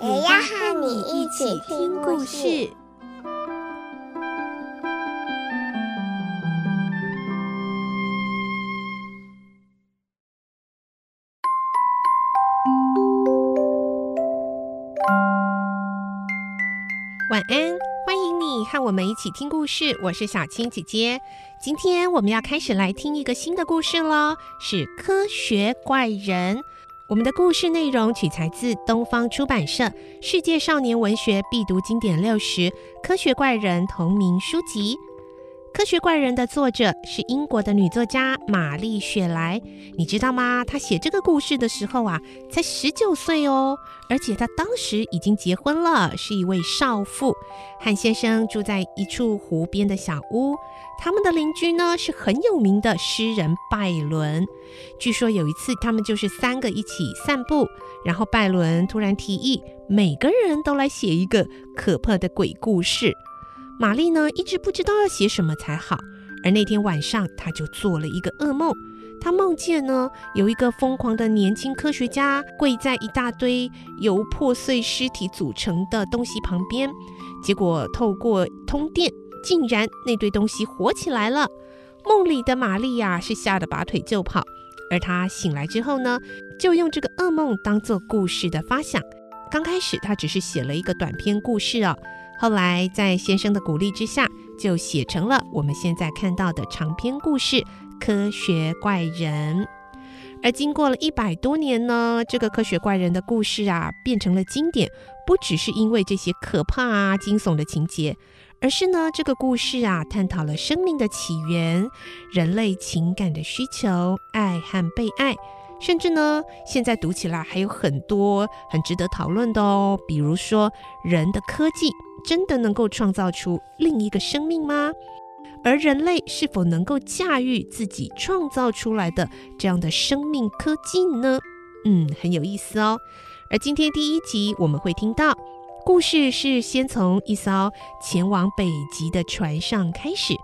也要和你一起听故事。晚安，欢迎你和我们一起听故事。我是小青姐姐。今天我们要开始来听一个新的故事喽，是《科学怪人》。我们的故事内容取材自东方出版社《世界少年文学必读经典六十》《科学怪人》同名书籍。《科学怪人》的作者是英国的女作家玛丽雪莱，你知道吗？她写这个故事的时候啊，才十九岁哦，而且她当时已经结婚了，是一位少妇，和先生住在一处湖边的小屋。他们的邻居呢，是很有名的诗人拜伦。据说有一次，他们就是三个一起散步，然后拜伦突然提议，每个人都来写一个可怕的鬼故事。玛丽呢，一直不知道要写什么才好，而那天晚上，她就做了一个噩梦。她梦见呢，有一个疯狂的年轻科学家跪在一大堆由破碎尸体组成的东西旁边，结果透过通电，竟然那堆东西活起来了。梦里的玛丽呀，是吓得拔腿就跑，而她醒来之后呢，就用这个噩梦当做故事的发想。刚开始，她只是写了一个短篇故事哦。后来，在先生的鼓励之下，就写成了我们现在看到的长篇故事《科学怪人》。而经过了一百多年呢，这个科学怪人的故事啊，变成了经典，不只是因为这些可怕啊、惊悚的情节，而是呢，这个故事啊，探讨了生命的起源、人类情感的需求、爱和被爱。甚至呢，现在读起来还有很多很值得讨论的哦。比如说，人的科技真的能够创造出另一个生命吗？而人类是否能够驾驭自己创造出来的这样的生命科技呢？嗯，很有意思哦。而今天第一集我们会听到，故事是先从一艘前往北极的船上开始，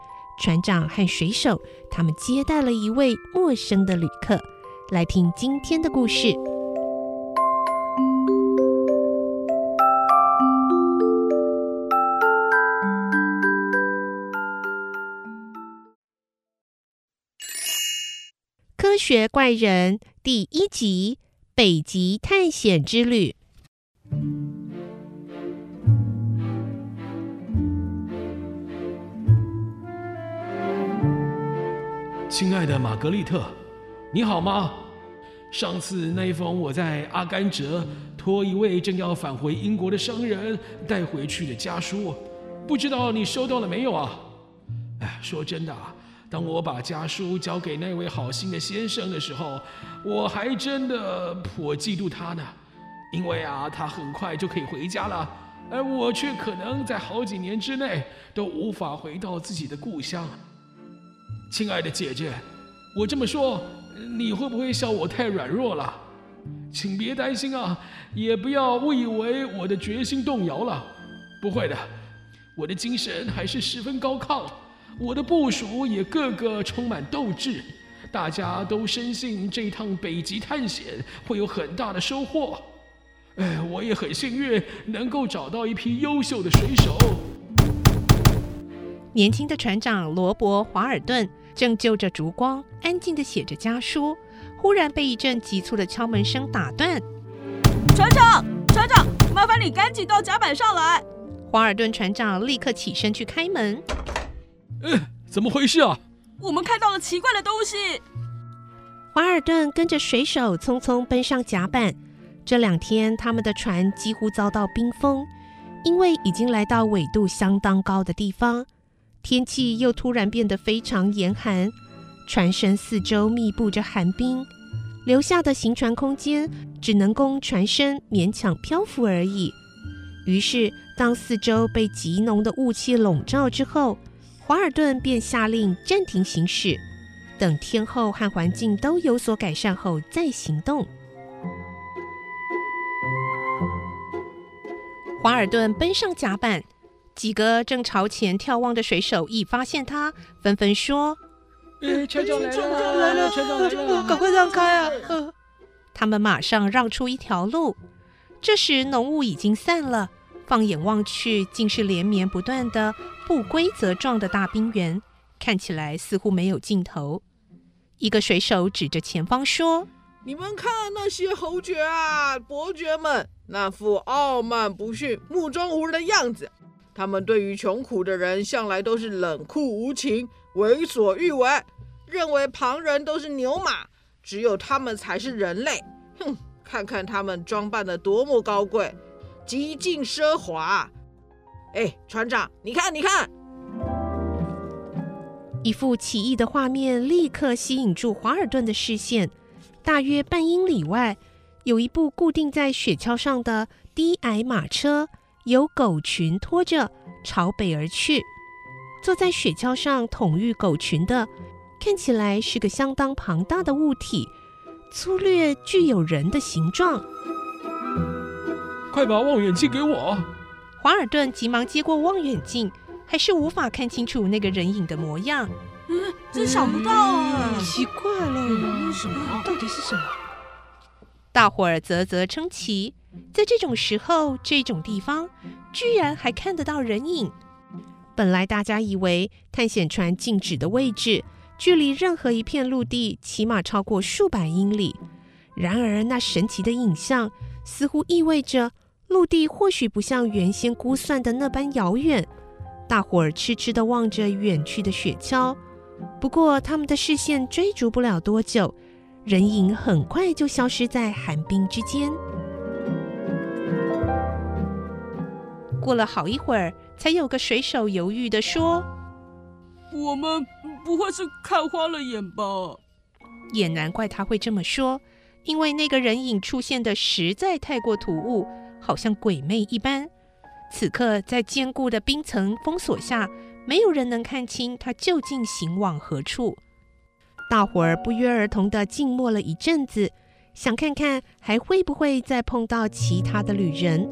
船长和水手他们接待了一位陌生的旅客。来听今天的故事，《科学怪人》第一集《北极探险之旅》。亲爱的玛格丽特。你好吗？上次那一封我在阿甘哲托一位正要返回英国的商人带回去的家书，不知道你收到了没有啊？哎，说真的啊，当我把家书交给那位好心的先生的时候，我还真的颇嫉妒他呢，因为啊，他很快就可以回家了，而我却可能在好几年之内都无法回到自己的故乡。亲爱的姐姐，我这么说。你会不会笑我太软弱了？请别担心啊，也不要误以为我的决心动摇了。不会的，我的精神还是十分高亢，我的部署也个个充满斗志，大家都深信这趟北极探险会有很大的收获。哎，我也很幸运能够找到一批优秀的水手。年轻的船长罗伯·华尔顿。正就着烛光，安静地写着家书，忽然被一阵急促的敲门声打断。船长，船长，麻烦你赶紧到甲板上来。华尔顿船长立刻起身去开门。嗯，怎么回事啊？我们看到了奇怪的东西。华尔顿跟着水手匆匆奔上甲板。这两天，他们的船几乎遭到冰封，因为已经来到纬度相当高的地方。天气又突然变得非常严寒，船身四周密布着寒冰，留下的行船空间只能供船身勉强漂浮而已。于是，当四周被极浓的雾气笼罩之后，华尔顿便下令暂停行驶，等天候和环境都有所改善后再行动。华尔顿奔上甲板，几个正朝前眺望的水手一发现他，纷纷说：“船长来了，船长来了，赶快让开啊！”呃，他们马上让出一条路。这时浓雾已经散了，放眼望去，竟是连绵不断的不规则状的大冰原，看起来似乎没有尽头。一个水手指着前方说：“你们看那些侯爵啊，伯爵们！”那副傲慢不逊、目中无人的样子，他们对于穷苦的人向来都是冷酷无情、为所欲为，认为旁人都是牛马，只有他们才是人类。哼，看看他们装扮得多么高贵，极尽奢华。哎，船长，你看，你看，一幅奇异的画面立刻吸引住华尔顿的视线，大约半英里外。有一部固定在雪橇上的低矮马车，由狗群拖着朝北而去。坐在雪橇上统御狗群的，看起来是个相当庞大的物体，粗略具有人的形状。快把望远镜给我！华尔顿急忙接过望远镜，还是无法看清楚那个人影的模样。嗯，真想不到啊！奇怪了，嗯，什么？到底是什么？大伙儿啧啧称奇，在这种时候、这种地方，居然还看得到人影。本来大家以为探险船静止的位置，距离任何一片陆地起码超过数百英里。然而，那神奇的影像似乎意味着陆地或许不像原先估算的那般遥远。大伙儿痴痴地望着远去的雪橇，不过他们的视线追逐不了多久。人影很快就消失在寒冰之间。过了好一会儿，才有个水手犹豫地说：“我们不会是看花了眼吧？”也难怪他会这么说，因为那个人影出现的实在太过突兀，好像鬼魅一般。此刻在坚固的冰层封锁下，没有人能看清他究竟行往何处。大伙儿不约而同地静默了一阵子，想看看还会不会再碰到其他的旅人。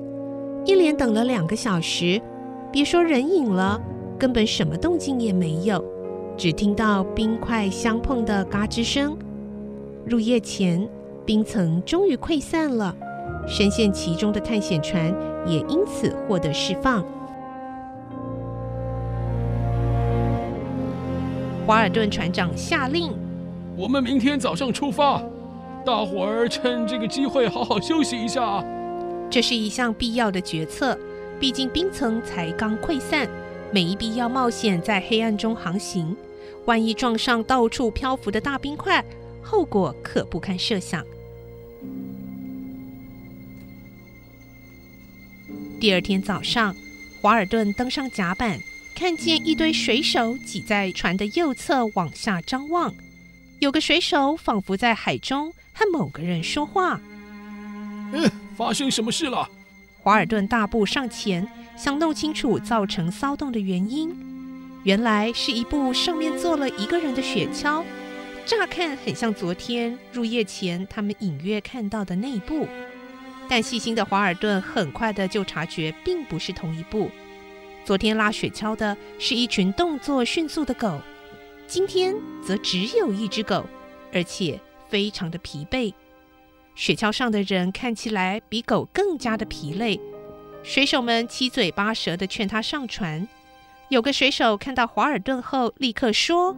一连等了两个小时，别说人影了，根本什么动静也没有，只听到冰块相碰的嘎吱声。入夜前，冰层终于溃散了，深陷其中的探险船也因此获得释放。华尔顿船长下令：“我们明天早上出发，大伙儿趁这个机会好好休息一下。”这是一项必要的决策，毕竟冰层才刚溃散，没必要冒险在黑暗中航行。万一撞上到处漂浮的大冰块，后果可不堪设想。第二天早上，华尔顿登上甲板。看见一堆水手挤在船的右侧往下张望，有个水手仿佛在海中和某个人说话。嗯，发生什么事了？华尔顿大步上前，想弄清楚造成骚动的原因。原来是一部上面坐了一个人的雪橇，乍看很像昨天入夜前他们隐约看到的那部，但细心的华尔顿很快的就察觉，并不是同一部。昨天拉雪橇的是一群动作迅速的狗，今天则只有一只狗，而且非常的疲惫。雪橇上的人看起来比狗更加的疲累。水手们七嘴八舌的劝他上船。有个水手看到华尔顿后，立刻说：“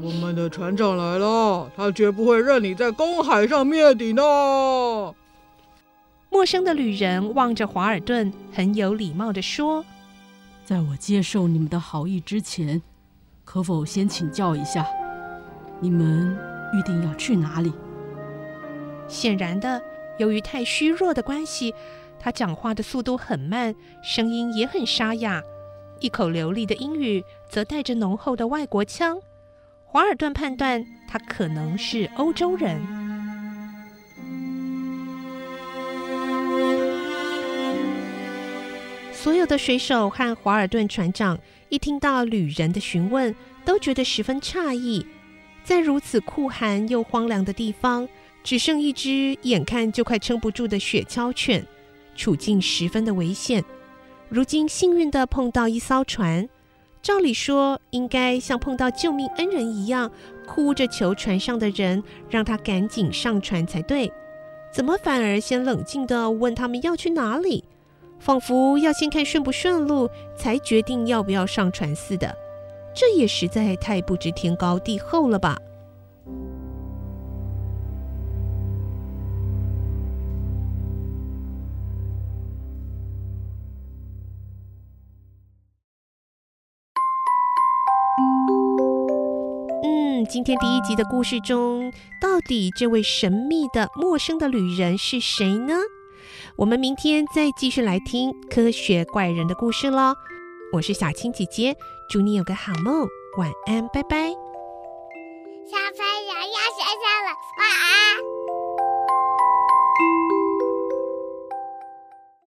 我们的船长来了，他绝不会任你在公海上灭顶的。”陌生的旅人望着华尔顿，很有礼貌地说。在我接受你们的好意之前，可否先请教一下，你们预定要去哪里？显然的，由于太虚弱的关系，他讲话的速度很慢，声音也很沙哑，一口流利的英语则带着浓厚的外国腔。华尔顿判断他可能是欧洲人。所有的水手和华尔顿船长一听到旅人的询问，都觉得十分诧异。在如此酷寒又荒凉的地方，只剩一只眼看就快撑不住的雪橇犬，处境十分的危险。如今幸运地碰到一艘船，照理说应该像碰到救命恩人一样，哭着求船上的人让他赶紧上船才对。怎么反而先冷静地问他们要去哪里？仿佛要先看顺不顺路，才决定要不要上船似的。这也实在太不知天高地厚了吧！嗯，今天第一集的故事中，到底这位神秘的陌生的旅人是谁呢？我们明天再继续来听科学怪人的故事喽。我是小青姐姐，祝你有个好梦，晚安，拜拜。小朋友要睡觉了，晚安。